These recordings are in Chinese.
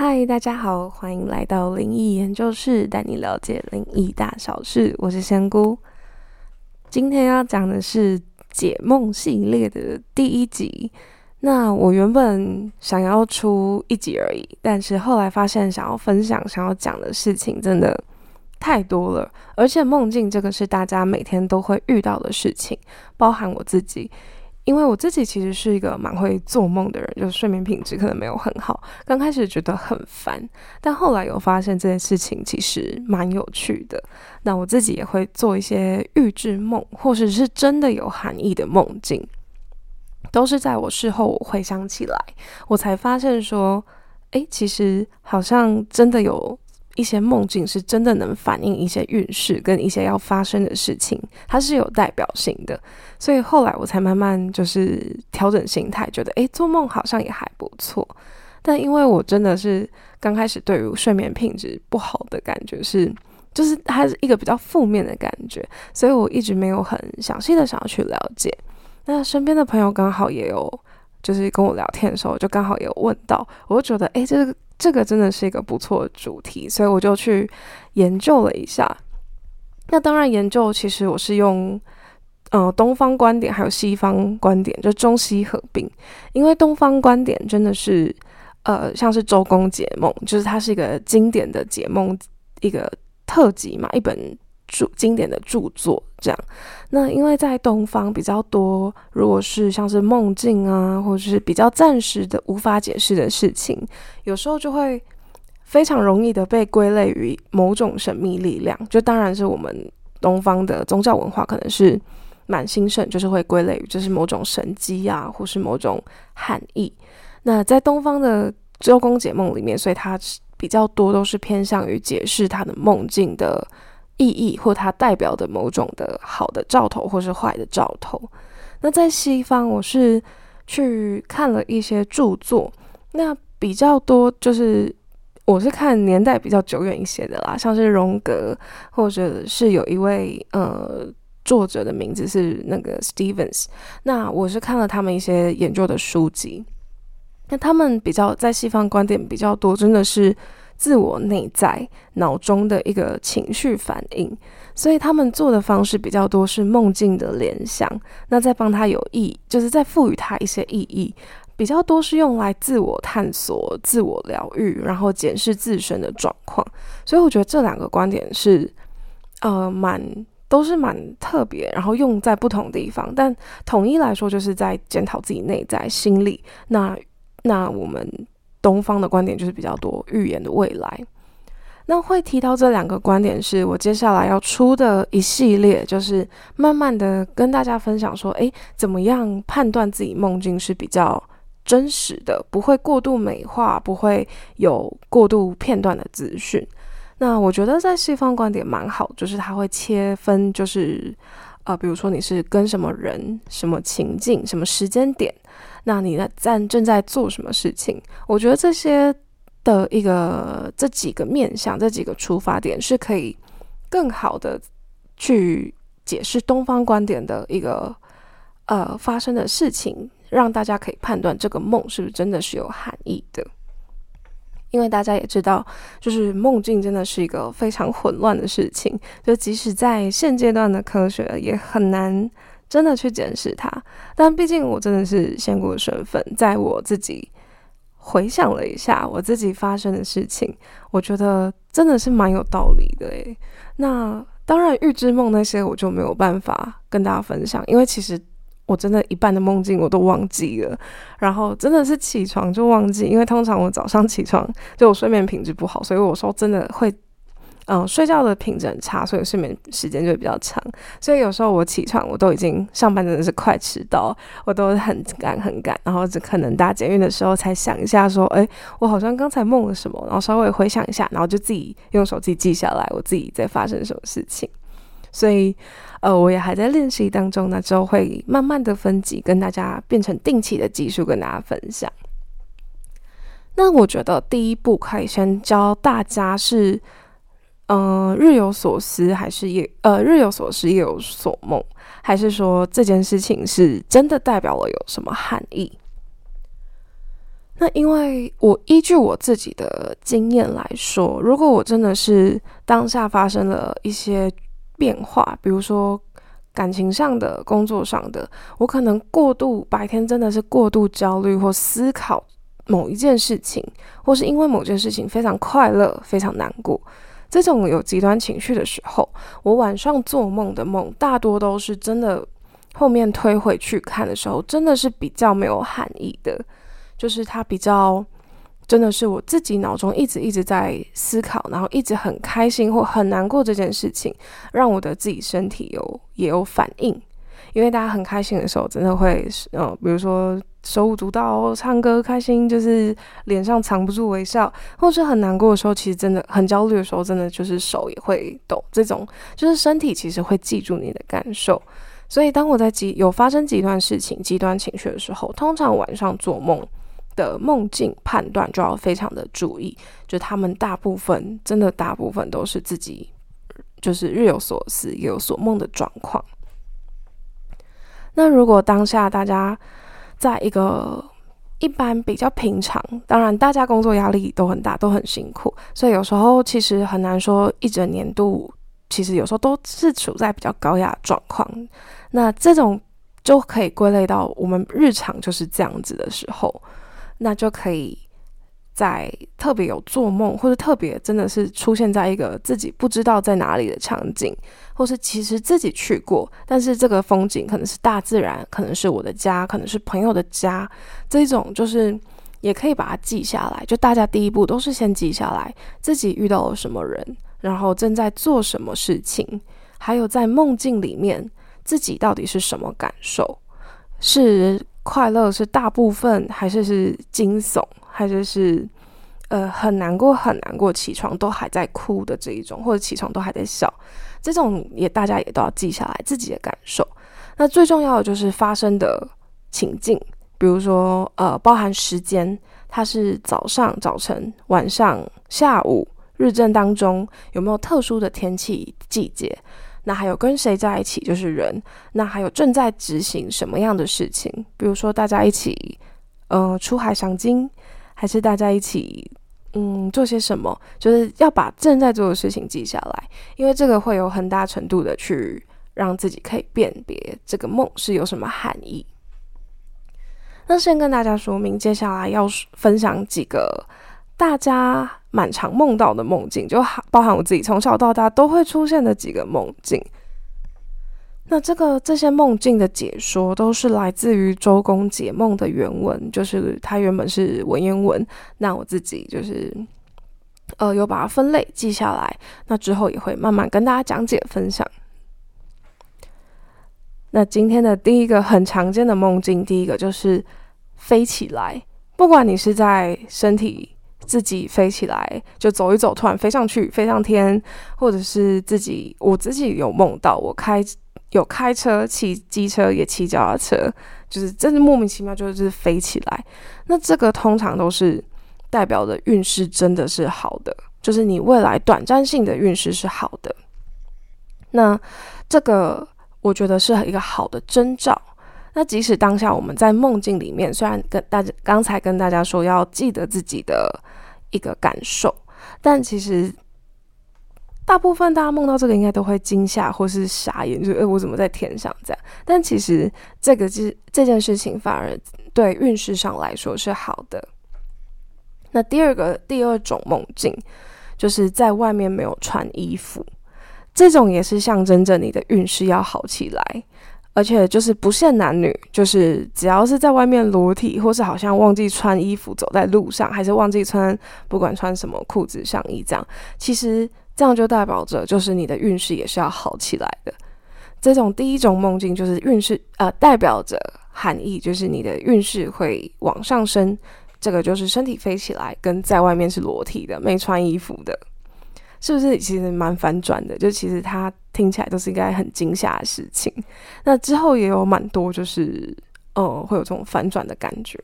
嗨，大家好，欢迎来到灵异研究室，带你了解灵异大小事。我是仙姑，今天要讲的是解梦系列的第一集。那我原本想要出一集而已，但是后来发现，想要分享、想要讲的事情真的太多了，而且梦境这个是大家每天都会遇到的事情，包含我自己。因为我自己其实是一个蛮会做梦的人，就是睡眠品质可能没有很好。刚开始觉得很烦，但后来有发现这件事情其实蛮有趣的。那我自己也会做一些预知梦，或者是真的有含义的梦境，都是在我事后回想起来，我才发现说，诶，其实好像真的有。一些梦境是真的能反映一些运势跟一些要发生的事情，它是有代表性的。所以后来我才慢慢就是调整心态，觉得诶，做梦好像也还不错。但因为我真的是刚开始对于睡眠品质不好的感觉是，就是它是一个比较负面的感觉，所以我一直没有很详细的想要去了解。那身边的朋友刚好也有，就是跟我聊天的时候，就刚好有问到，我就觉得诶，这个。这个真的是一个不错的主题，所以我就去研究了一下。那当然，研究其实我是用呃东方观点还有西方观点，就中西合并。因为东方观点真的是呃像是周公解梦，就是它是一个经典的解梦一个特辑嘛，一本。著经典的著作这样，那因为在东方比较多，如果是像是梦境啊，或者是比较暂时的无法解释的事情，有时候就会非常容易的被归类于某种神秘力量。就当然是我们东方的宗教文化可能是蛮兴盛，就是会归类于就是某种神机啊，或是某种含义。那在东方的周公解梦里面，所以它比较多都是偏向于解释他的梦境的。意义或它代表的某种的好的兆头，或是坏的兆头。那在西方，我是去看了一些著作，那比较多就是我是看年代比较久远一些的啦，像是荣格，或者是有一位呃作者的名字是那个 Stevens。那我是看了他们一些研究的书籍，那他们比较在西方观点比较多，真的是。自我内在脑中的一个情绪反应，所以他们做的方式比较多是梦境的联想，那再帮他有意，就是在赋予他一些意义，比较多是用来自我探索、自我疗愈，然后检视自身的状况。所以我觉得这两个观点是，呃，蛮都是蛮特别，然后用在不同地方，但统一来说就是在检讨自己内在心理。那那我们。东方的观点就是比较多预言的未来，那会提到这两个观点，是我接下来要出的一系列，就是慢慢的跟大家分享说，诶，怎么样判断自己梦境是比较真实的，不会过度美化，不会有过度片段的资讯。那我觉得在西方观点蛮好，就是他会切分，就是啊，比如说你是跟什么人、什么情境、什么时间点。那你在正正在做什么事情？我觉得这些的一个这几个面向，这几个出发点是可以更好的去解释东方观点的一个呃发生的事情，让大家可以判断这个梦是不是真的是有含义的。因为大家也知道，就是梦境真的是一个非常混乱的事情，就即使在现阶段的科学也很难。真的去检视它，但毕竟我真的是仙姑的身份，在我自己回想了一下我自己发生的事情，我觉得真的是蛮有道理的诶。那当然预知梦那些我就没有办法跟大家分享，因为其实我真的一半的梦境我都忘记了，然后真的是起床就忘记，因为通常我早上起床就我睡眠品质不好，所以我说真的会。嗯，睡觉的品质很差，所以睡眠时间就会比较长。所以有时候我起床，我都已经上班真的是快迟到，我都很赶很赶，然后只可能搭捷运的时候才想一下，说，哎，我好像刚才梦了什么，然后稍微回想一下，然后就自己用手机记下来，我自己在发生什么事情。所以，呃，我也还在练习当中，那之后会慢慢的分级，跟大家变成定期的技术跟大家分享。那我觉得第一步可以先教大家是。嗯，日有所思还是夜呃日有所思夜有所梦，还是说这件事情是真的代表了有什么含义？那因为我依据我自己的经验来说，如果我真的是当下发生了一些变化，比如说感情上的、工作上的，我可能过度白天真的是过度焦虑或思考某一件事情，或是因为某件事情非常快乐、非常难过，这种有极端情绪的时候，我晚上做梦的梦大多都是真的。后面推回去看的时候，真的是比较没有含义的。就是它比较，真的是我自己脑中一直一直在思考，然后一直很开心或很难过这件事情，让我的自己身体有也有反应。因为大家很开心的时候，真的会，呃，比如说手舞足蹈、唱歌开心，就是脸上藏不住微笑；或是很难过的时候，其实真的很焦虑的时候，真的就是手也会抖。这种就是身体其实会记住你的感受。所以当我在极有发生极端事情、极端情绪的时候，通常晚上做梦。的梦境判断就要非常的注意，就他们大部分真的大部分都是自己就是日有所思夜有所梦的状况。那如果当下大家在一个一般比较平常，当然大家工作压力都很大，都很辛苦，所以有时候其实很难说一整年度，其实有时候都是处在比较高压状况。那这种就可以归类到我们日常就是这样子的时候。那就可以在特别有做梦，或者特别真的是出现在一个自己不知道在哪里的场景，或是其实自己去过，但是这个风景可能是大自然，可能是我的家，可能是朋友的家，这种就是也可以把它记下来。就大家第一步都是先记下来自己遇到了什么人，然后正在做什么事情，还有在梦境里面自己到底是什么感受，是。快乐是大部分，还是是惊悚，还是是呃很难过很难过，起床都还在哭的这一种，或者起床都还在笑，这种也大家也都要记下来自己的感受。那最重要的就是发生的情境，比如说呃包含时间，它是早上、早晨、晚上、下午、日正当中有没有特殊的天气季节。那还有跟谁在一起，就是人。那还有正在执行什么样的事情？比如说大家一起，呃，出海赏金，还是大家一起，嗯，做些什么？就是要把正在做的事情记下来，因为这个会有很大程度的去让自己可以辨别这个梦是有什么含义。那先跟大家说明，接下来要分享几个。大家蛮常梦到的梦境，就包含我自己从小到大都会出现的几个梦境。那这个这些梦境的解说都是来自于《周公解梦》的原文，就是它原本是文言文。那我自己就是呃有把它分类记下来，那之后也会慢慢跟大家讲解分享。那今天的第一个很常见的梦境，第一个就是飞起来，不管你是在身体。自己飞起来，就走一走，突然飞上去，飞上天，或者是自己，我自己有梦到我开有开车、骑机车，也骑脚踏车，就是真的莫名其妙，就是飞起来。那这个通常都是代表的运势真的是好的，就是你未来短暂性的运势是好的。那这个我觉得是一个好的征兆。那即使当下我们在梦境里面，虽然跟大家刚才跟大家说要记得自己的一个感受，但其实大部分大家梦到这个应该都会惊吓或是傻眼，就诶，我怎么在天上这样？但其实这个是这件事情反而对运势上来说是好的。那第二个第二种梦境，就是在外面没有穿衣服，这种也是象征着你的运势要好起来。而且就是不限男女，就是只要是在外面裸体，或是好像忘记穿衣服走在路上，还是忘记穿，不管穿什么裤子上衣这样，其实这样就代表着就是你的运势也是要好起来的。这种第一种梦境就是运势，呃，代表着含义就是你的运势会往上升。这个就是身体飞起来，跟在外面是裸体的，没穿衣服的。是不是其实蛮反转的？就其实它听起来都是应该很惊吓的事情。那之后也有蛮多，就是呃，会有这种反转的感觉。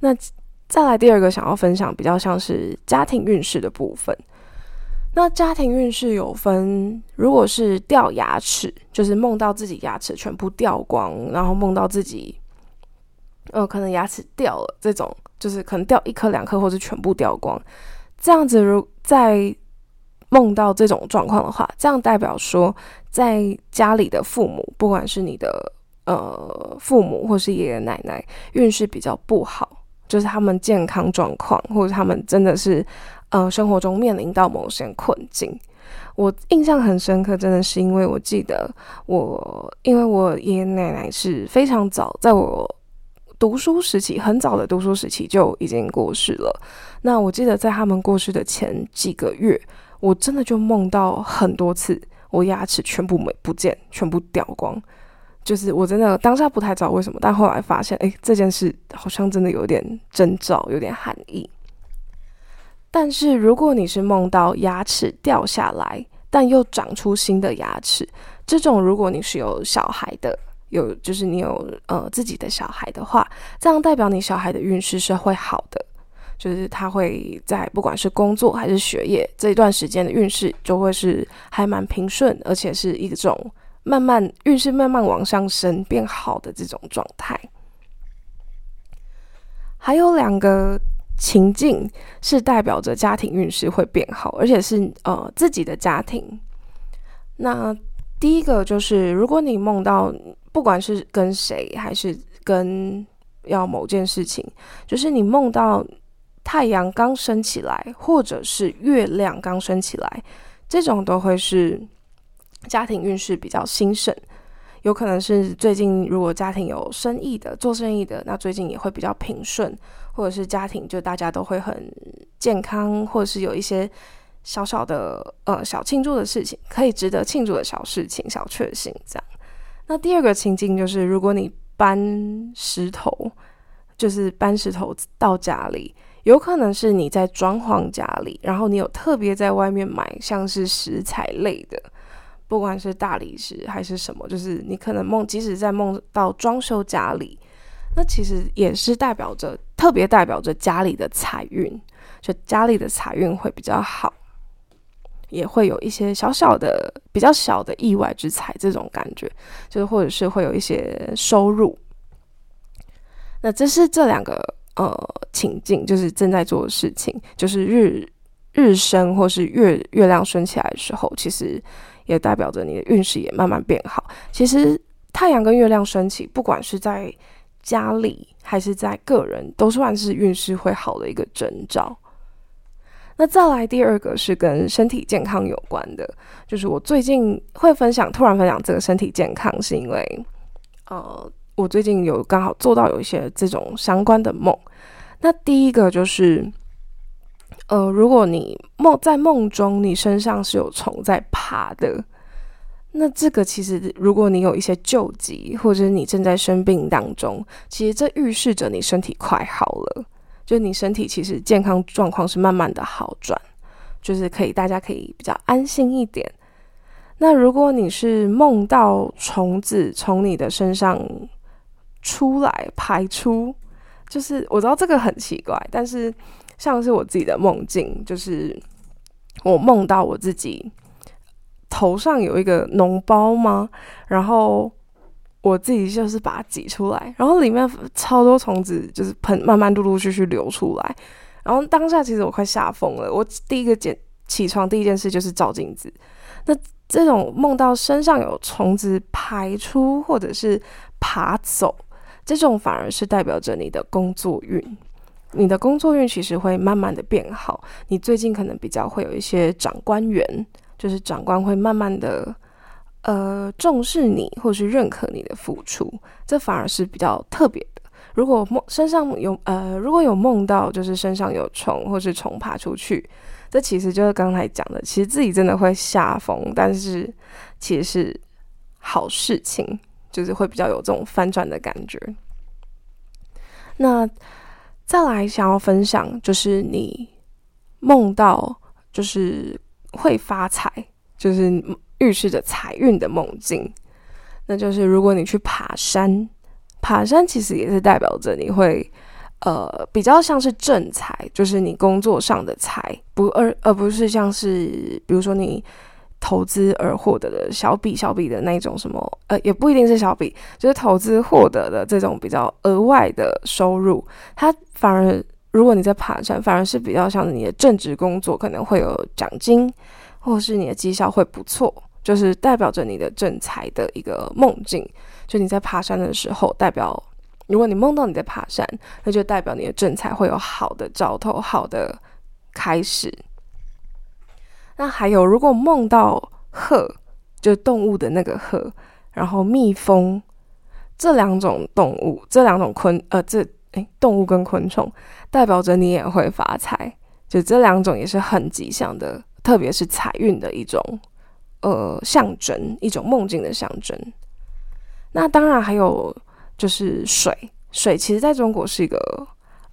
那再来第二个想要分享，比较像是家庭运势的部分。那家庭运势有分，如果是掉牙齿，就是梦到自己牙齿全部掉光，然后梦到自己呃可能牙齿掉了这种。就是可能掉一颗两颗，或者全部掉光。这样子，如在梦到这种状况的话，这样代表说，在家里的父母，不管是你的呃父母或是爷爷奶奶，运势比较不好，就是他们健康状况，或者他们真的是呃生活中面临到某些困境。我印象很深刻，真的是因为我记得我，因为我爷爷奶奶是非常早，在我读书时期，很早的读书时期就已经过世了。那我记得在他们过世的前几个月，我真的就梦到很多次，我牙齿全部没不见，全部掉光。就是我真的当下不太知道为什么，但后来发现，哎，这件事好像真的有点征兆，有点含义。但是如果你是梦到牙齿掉下来，但又长出新的牙齿，这种如果你是有小孩的，有就是你有呃自己的小孩的话，这样代表你小孩的运势是会好的，就是他会在不管是工作还是学业这一段时间的运势就会是还蛮平顺，而且是一种慢慢运势慢慢往上升变好的这种状态。还有两个。情境是代表着家庭运势会变好，而且是呃自己的家庭。那第一个就是，如果你梦到不管是跟谁还是跟要某件事情，就是你梦到太阳刚升起来，或者是月亮刚升起来，这种都会是家庭运势比较兴盛。有可能是最近如果家庭有生意的做生意的，那最近也会比较平顺。或者是家庭，就大家都会很健康，或者是有一些小小的呃小庆祝的事情，可以值得庆祝的小事情、小确幸这样。那第二个情境就是，如果你搬石头，就是搬石头到家里，有可能是你在装潢家里，然后你有特别在外面买像是石材类的，不管是大理石还是什么，就是你可能梦，即使在梦到装修家里。那其实也是代表着，特别代表着家里的财运，就家里的财运会比较好，也会有一些小小的、比较小的意外之财这种感觉，就是或者是会有一些收入。那这是这两个呃情境，就是正在做的事情，就是日日升或是月月亮升起来的时候，其实也代表着你的运势也慢慢变好。其实太阳跟月亮升起，不管是在家里还是在个人，都算是运势会好的一个征兆。那再来第二个是跟身体健康有关的，就是我最近会分享，突然分享这个身体健康，是因为呃，我最近有刚好做到有一些这种相关的梦。那第一个就是，呃，如果你梦在梦中，你身上是有虫在爬的。那这个其实，如果你有一些救急，或者你正在生病当中，其实这预示着你身体快好了，就你身体其实健康状况是慢慢的好转，就是可以大家可以比较安心一点。那如果你是梦到虫子从你的身上出来排出，就是我知道这个很奇怪，但是像是我自己的梦境，就是我梦到我自己。头上有一个脓包吗？然后我自己就是把它挤出来，然后里面超多虫子，就是喷，慢慢陆陆续续流出来。然后当下其实我快吓疯了，我第一个捡起床第一件事就是照镜子。那这种梦到身上有虫子排出或者是爬走，这种反而是代表着你的工作运，你的工作运其实会慢慢的变好。你最近可能比较会有一些长官员。就是长官会慢慢的，呃，重视你，或是认可你的付出，这反而是比较特别的。如果梦身上有，呃，如果有梦到就是身上有虫，或是虫爬出去，这其实就是刚才讲的，其实自己真的会吓疯，但是其实是好事情，就是会比较有这种翻转的感觉。那再来想要分享，就是你梦到就是。会发财，就是预示着财运的梦境。那就是如果你去爬山，爬山其实也是代表着你会，呃，比较像是正财，就是你工作上的财，不而而不是像是比如说你投资而获得的小笔小笔的那种什么，呃，也不一定是小笔，就是投资获得的这种比较额外的收入，它反而如果你在爬山，反而是比较像你的正职工作，可能会有奖金，或是你的绩效会不错，就是代表着你的正财的一个梦境。就你在爬山的时候，代表如果你梦到你在爬山，那就代表你的正财会有好的兆头，好的开始。那还有，如果梦到鹤，就动物的那个鹤，然后蜜蜂这两种动物，这两种昆呃，这诶动物跟昆虫，代表着你也会发财。就这两种也是很吉祥的，特别是财运的一种呃象征，一种梦境的象征。那当然还有就是水，水其实在中国是一个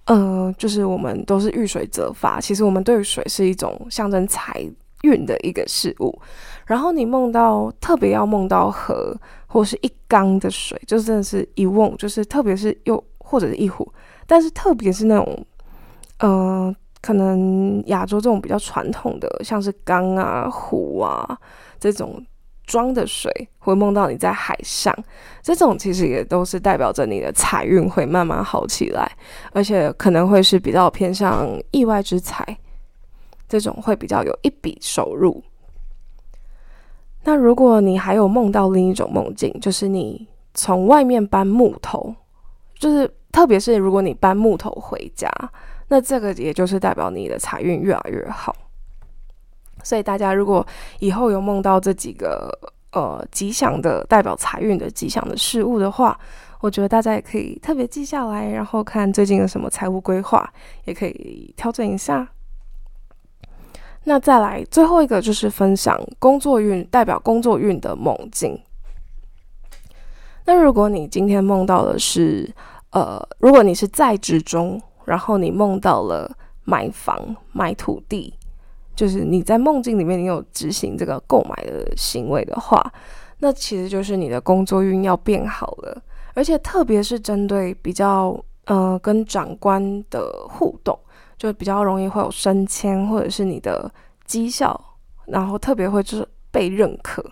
呃，就是我们都是遇水则发，其实我们对于水是一种象征财。运的一个事物，然后你梦到特别要梦到河或是一缸的水，就真的是一瓮，就是特别是又或者是一壶，但是特别是那种，呃，可能亚洲这种比较传统的，像是缸啊、壶啊这种装的水，会梦到你在海上，这种其实也都是代表着你的财运会慢慢好起来，而且可能会是比较偏向意外之财。这种会比较有一笔收入。那如果你还有梦到另一种梦境，就是你从外面搬木头，就是特别是如果你搬木头回家，那这个也就是代表你的财运越来越好。所以大家如果以后有梦到这几个呃吉祥的代表财运的吉祥的事物的话，我觉得大家也可以特别记下来，然后看最近有什么财务规划，也可以调整一下。那再来最后一个就是分享工作运，代表工作运的梦境。那如果你今天梦到的是，呃，如果你是在职中，然后你梦到了买房、买土地，就是你在梦境里面你有执行这个购买的行为的话，那其实就是你的工作运要变好了，而且特别是针对比较呃跟长官的互动。就比较容易会有升迁，或者是你的绩效，然后特别会就是被认可，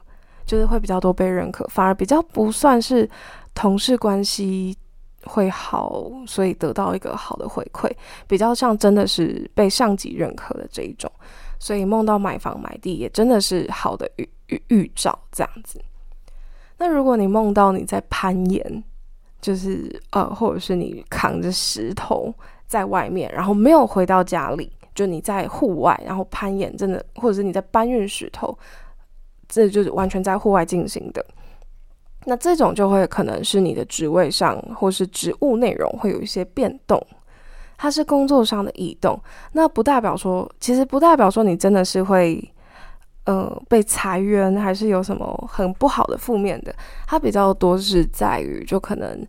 就是会比较多被认可，反而比较不算是同事关系会好，所以得到一个好的回馈，比较像真的是被上级认可的这一种，所以梦到买房买地也真的是好的预预兆这样子。那如果你梦到你在攀岩，就是呃，或者是你扛着石头。在外面，然后没有回到家里，就你在户外，然后攀岩，真的，或者是你在搬运石头，这就是完全在户外进行的。那这种就会可能是你的职位上，或是职务内容会有一些变动，它是工作上的移动。那不代表说，其实不代表说你真的是会，呃，被裁员，还是有什么很不好的负面的。它比较多是在于，就可能。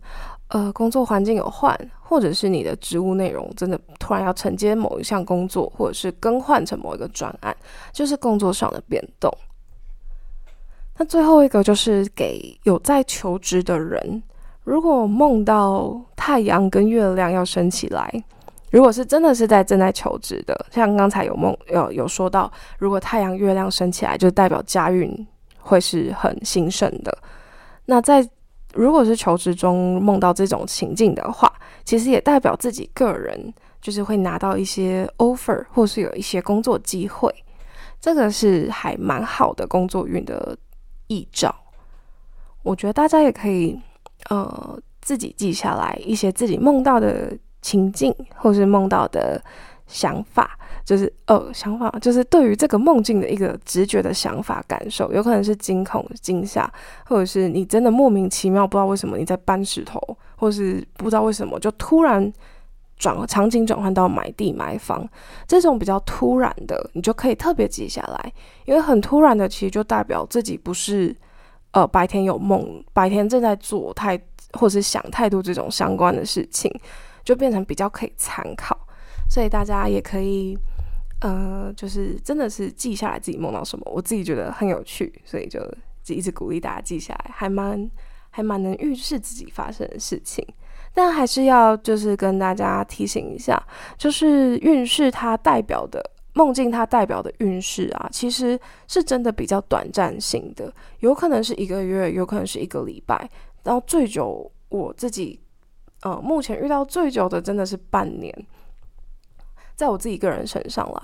呃，工作环境有换，或者是你的职务内容真的突然要承接某一项工作，或者是更换成某一个专案，就是工作上的变动。那最后一个就是给有在求职的人，如果梦到太阳跟月亮要升起来，如果是真的是在正在求职的，像刚才有梦有有说到，如果太阳月亮升起来，就代表家运会是很兴盛的。那在如果是求职中梦到这种情境的话，其实也代表自己个人就是会拿到一些 offer，或是有一些工作机会，这个是还蛮好的工作运的预兆。我觉得大家也可以呃自己记下来一些自己梦到的情境，或是梦到的想法。就是呃，想法就是对于这个梦境的一个直觉的想法感受，有可能是惊恐、惊吓，或者是你真的莫名其妙不知道为什么你在搬石头，或是不知道为什么就突然转场景转换到买地买房这种比较突然的，你就可以特别记下来，因为很突然的其实就代表自己不是呃白天有梦，白天正在做太或是想太多这种相关的事情，就变成比较可以参考。所以大家也可以，呃，就是真的是记下来自己梦到什么，我自己觉得很有趣，所以就一直鼓励大家记下来，还蛮还蛮能预示自己发生的事情。但还是要就是跟大家提醒一下，就是运势它代表的梦境它代表的运势啊，其实是真的比较短暂性的，有可能是一个月，有可能是一个礼拜，然后最久我自己呃目前遇到最久的真的是半年。在我自己个人身上啦，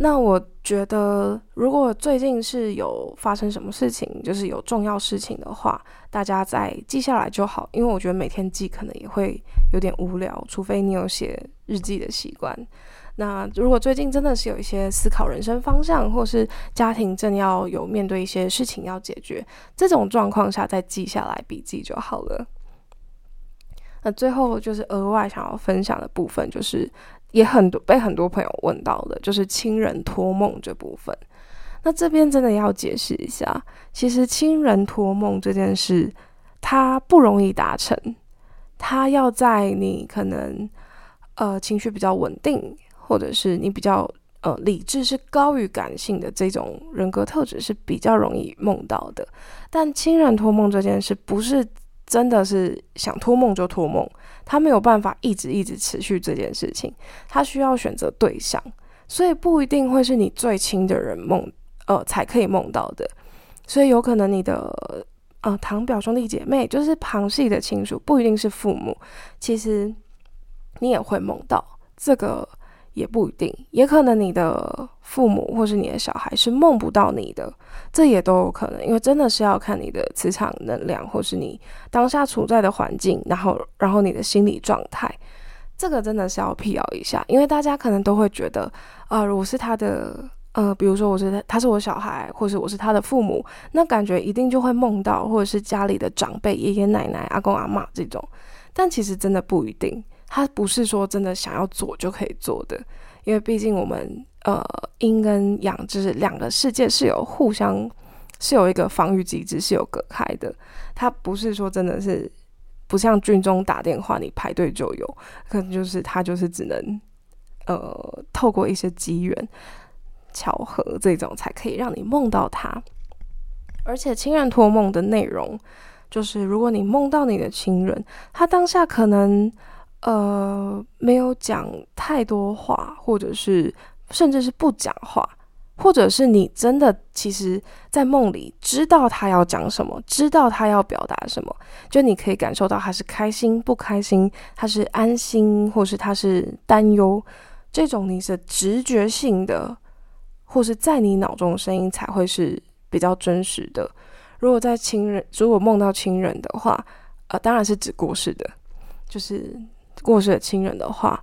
那我觉得如果最近是有发生什么事情，就是有重要事情的话，大家再记下来就好。因为我觉得每天记可能也会有点无聊，除非你有写日记的习惯。那如果最近真的是有一些思考人生方向，或是家庭正要有面对一些事情要解决，这种状况下再记下来笔记就好了。那最后就是额外想要分享的部分，就是。也很多被很多朋友问到的，就是亲人托梦这部分。那这边真的要解释一下，其实亲人托梦这件事，它不容易达成。它要在你可能呃情绪比较稳定，或者是你比较呃理智是高于感性的这种人格特质是比较容易梦到的。但亲人托梦这件事，不是真的是想托梦就托梦。他没有办法一直一直持续这件事情，他需要选择对象，所以不一定会是你最亲的人梦，呃，才可以梦到的。所以有可能你的呃堂表兄弟姐妹，就是旁系的亲属，不一定是父母，其实你也会梦到这个。也不一定，也可能你的父母或是你的小孩是梦不到你的，这也都有可能，因为真的是要看你的磁场能量，或是你当下处在的环境，然后然后你的心理状态，这个真的是要辟谣一下，因为大家可能都会觉得，啊，我是他的，呃，比如说我是他是我小孩，或是我是他的父母，那感觉一定就会梦到，或者是家里的长辈爷爷奶奶、阿公阿妈这种，但其实真的不一定。他不是说真的想要做就可以做的，因为毕竟我们呃阴跟阳就是两个世界是有互相是有一个防御机制是有隔开的。他不是说真的是不像军中打电话你排队就有，可能就是他就是只能呃透过一些机缘巧合这种才可以让你梦到他。而且亲人托梦的内容就是，如果你梦到你的亲人，他当下可能。呃，没有讲太多话，或者是甚至是不讲话，或者是你真的其实，在梦里知道他要讲什么，知道他要表达什么，就你可以感受到他是开心不开心，他是安心，或是他是担忧，这种你是直觉性的，或是在你脑中的声音才会是比较真实的。如果在亲人，如果梦到亲人的话，呃，当然是指过世的，就是。过世的亲人的话，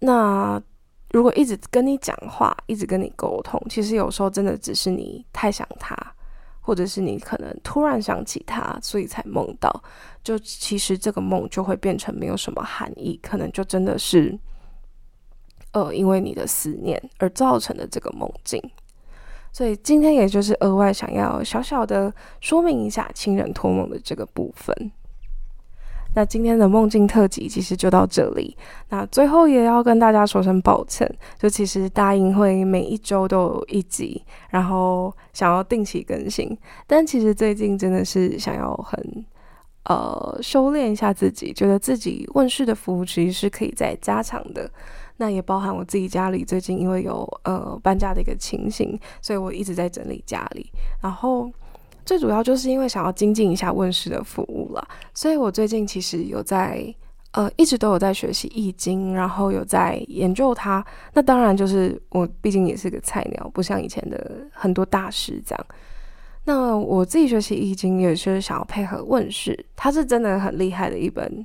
那如果一直跟你讲话，一直跟你沟通，其实有时候真的只是你太想他，或者是你可能突然想起他，所以才梦到。就其实这个梦就会变成没有什么含义，可能就真的是，呃，因为你的思念而造成的这个梦境。所以今天也就是额外想要小小的说明一下亲人托梦的这个部分。那今天的梦境特辑其实就到这里。那最后也要跟大家说声抱歉，就其实答应会每一周都有一集，然后想要定期更新，但其实最近真的是想要很呃修炼一下自己，觉得自己问世的服务其实是可以再加强的。那也包含我自己家里最近因为有呃搬家的一个情形，所以我一直在整理家里，然后。最主要就是因为想要精进一下问世的服务了，所以我最近其实有在呃一直都有在学习易经，然后有在研究它。那当然就是我毕竟也是个菜鸟，不像以前的很多大师这样。那我自己学习易经也是想要配合问世，它是真的很厉害的一本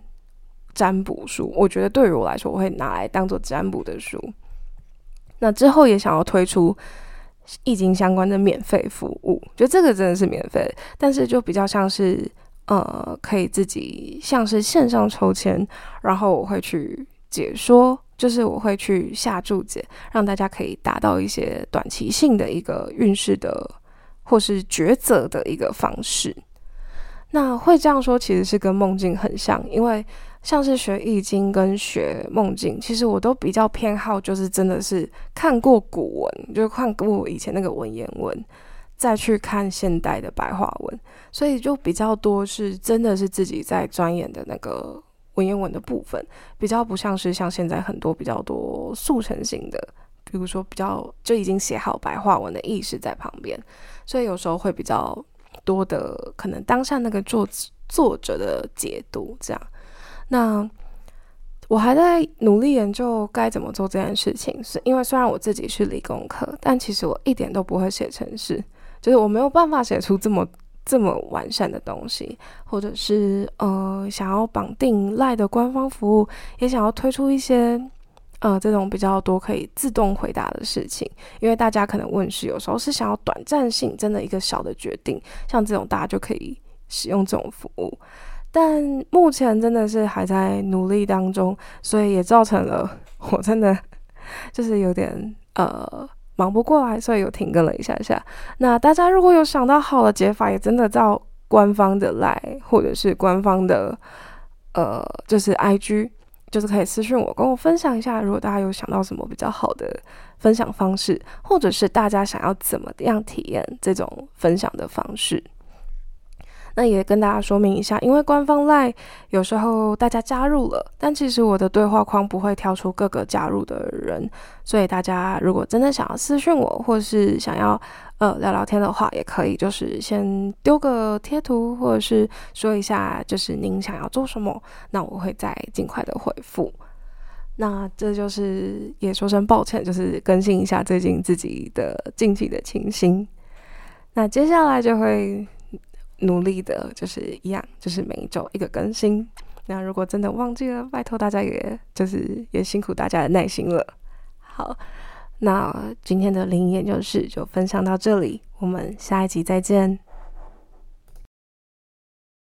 占卜书。我觉得对于我来说，我会拿来当做占卜的书。那之后也想要推出。易经相关的免费服务，觉得这个真的是免费，但是就比较像是呃，可以自己像是线上抽签，然后我会去解说，就是我会去下注解，让大家可以达到一些短期性的一个运势的或是抉择的一个方式。那会这样说，其实是跟梦境很像，因为。像是学易经跟学梦境，其实我都比较偏好，就是真的是看过古文，就看过以前那个文言文，再去看现代的白话文，所以就比较多是真的是自己在钻研的那个文言文的部分，比较不像是像现在很多比较多速成型的，比如说比较就已经写好白话文的意识在旁边，所以有时候会比较多的可能当下那个作作者的解读这样。那我还在努力研究该怎么做这件事情，是因为虽然我自己是理工科，但其实我一点都不会写程式，就是我没有办法写出这么。这么完善的东西，或者是呃想要绑定赖的官方服务，也想要推出一些呃这种比较多可以自动回答的事情，因为大家可能问是有时候是想要短暂性，真的一个小的决定，像这种大家就可以使用这种服务，但目前真的是还在努力当中，所以也造成了我真的 就是有点呃。忙不过来，所以有停更了一下下。那大家如果有想到好的解法，也真的到官方的来，或者是官方的呃，就是 I G，就是可以私信我，跟我分享一下。如果大家有想到什么比较好的分享方式，或者是大家想要怎么样体验这种分享的方式。那也跟大家说明一下，因为官方赖有时候大家加入了，但其实我的对话框不会跳出各个加入的人，所以大家如果真的想要私讯我，或是想要呃聊聊天的话，也可以就是先丢个贴图，或者是说一下就是您想要做什么，那我会再尽快的回复。那这就是也说声抱歉，就是更新一下最近自己的近期的情形。那接下来就会。努力的，就是一样，就是每一周一个更新。那如果真的忘记了，拜托大家，也就是也辛苦大家的耐心了。好，那今天的灵异研究室就分享到这里，我们下一集再见。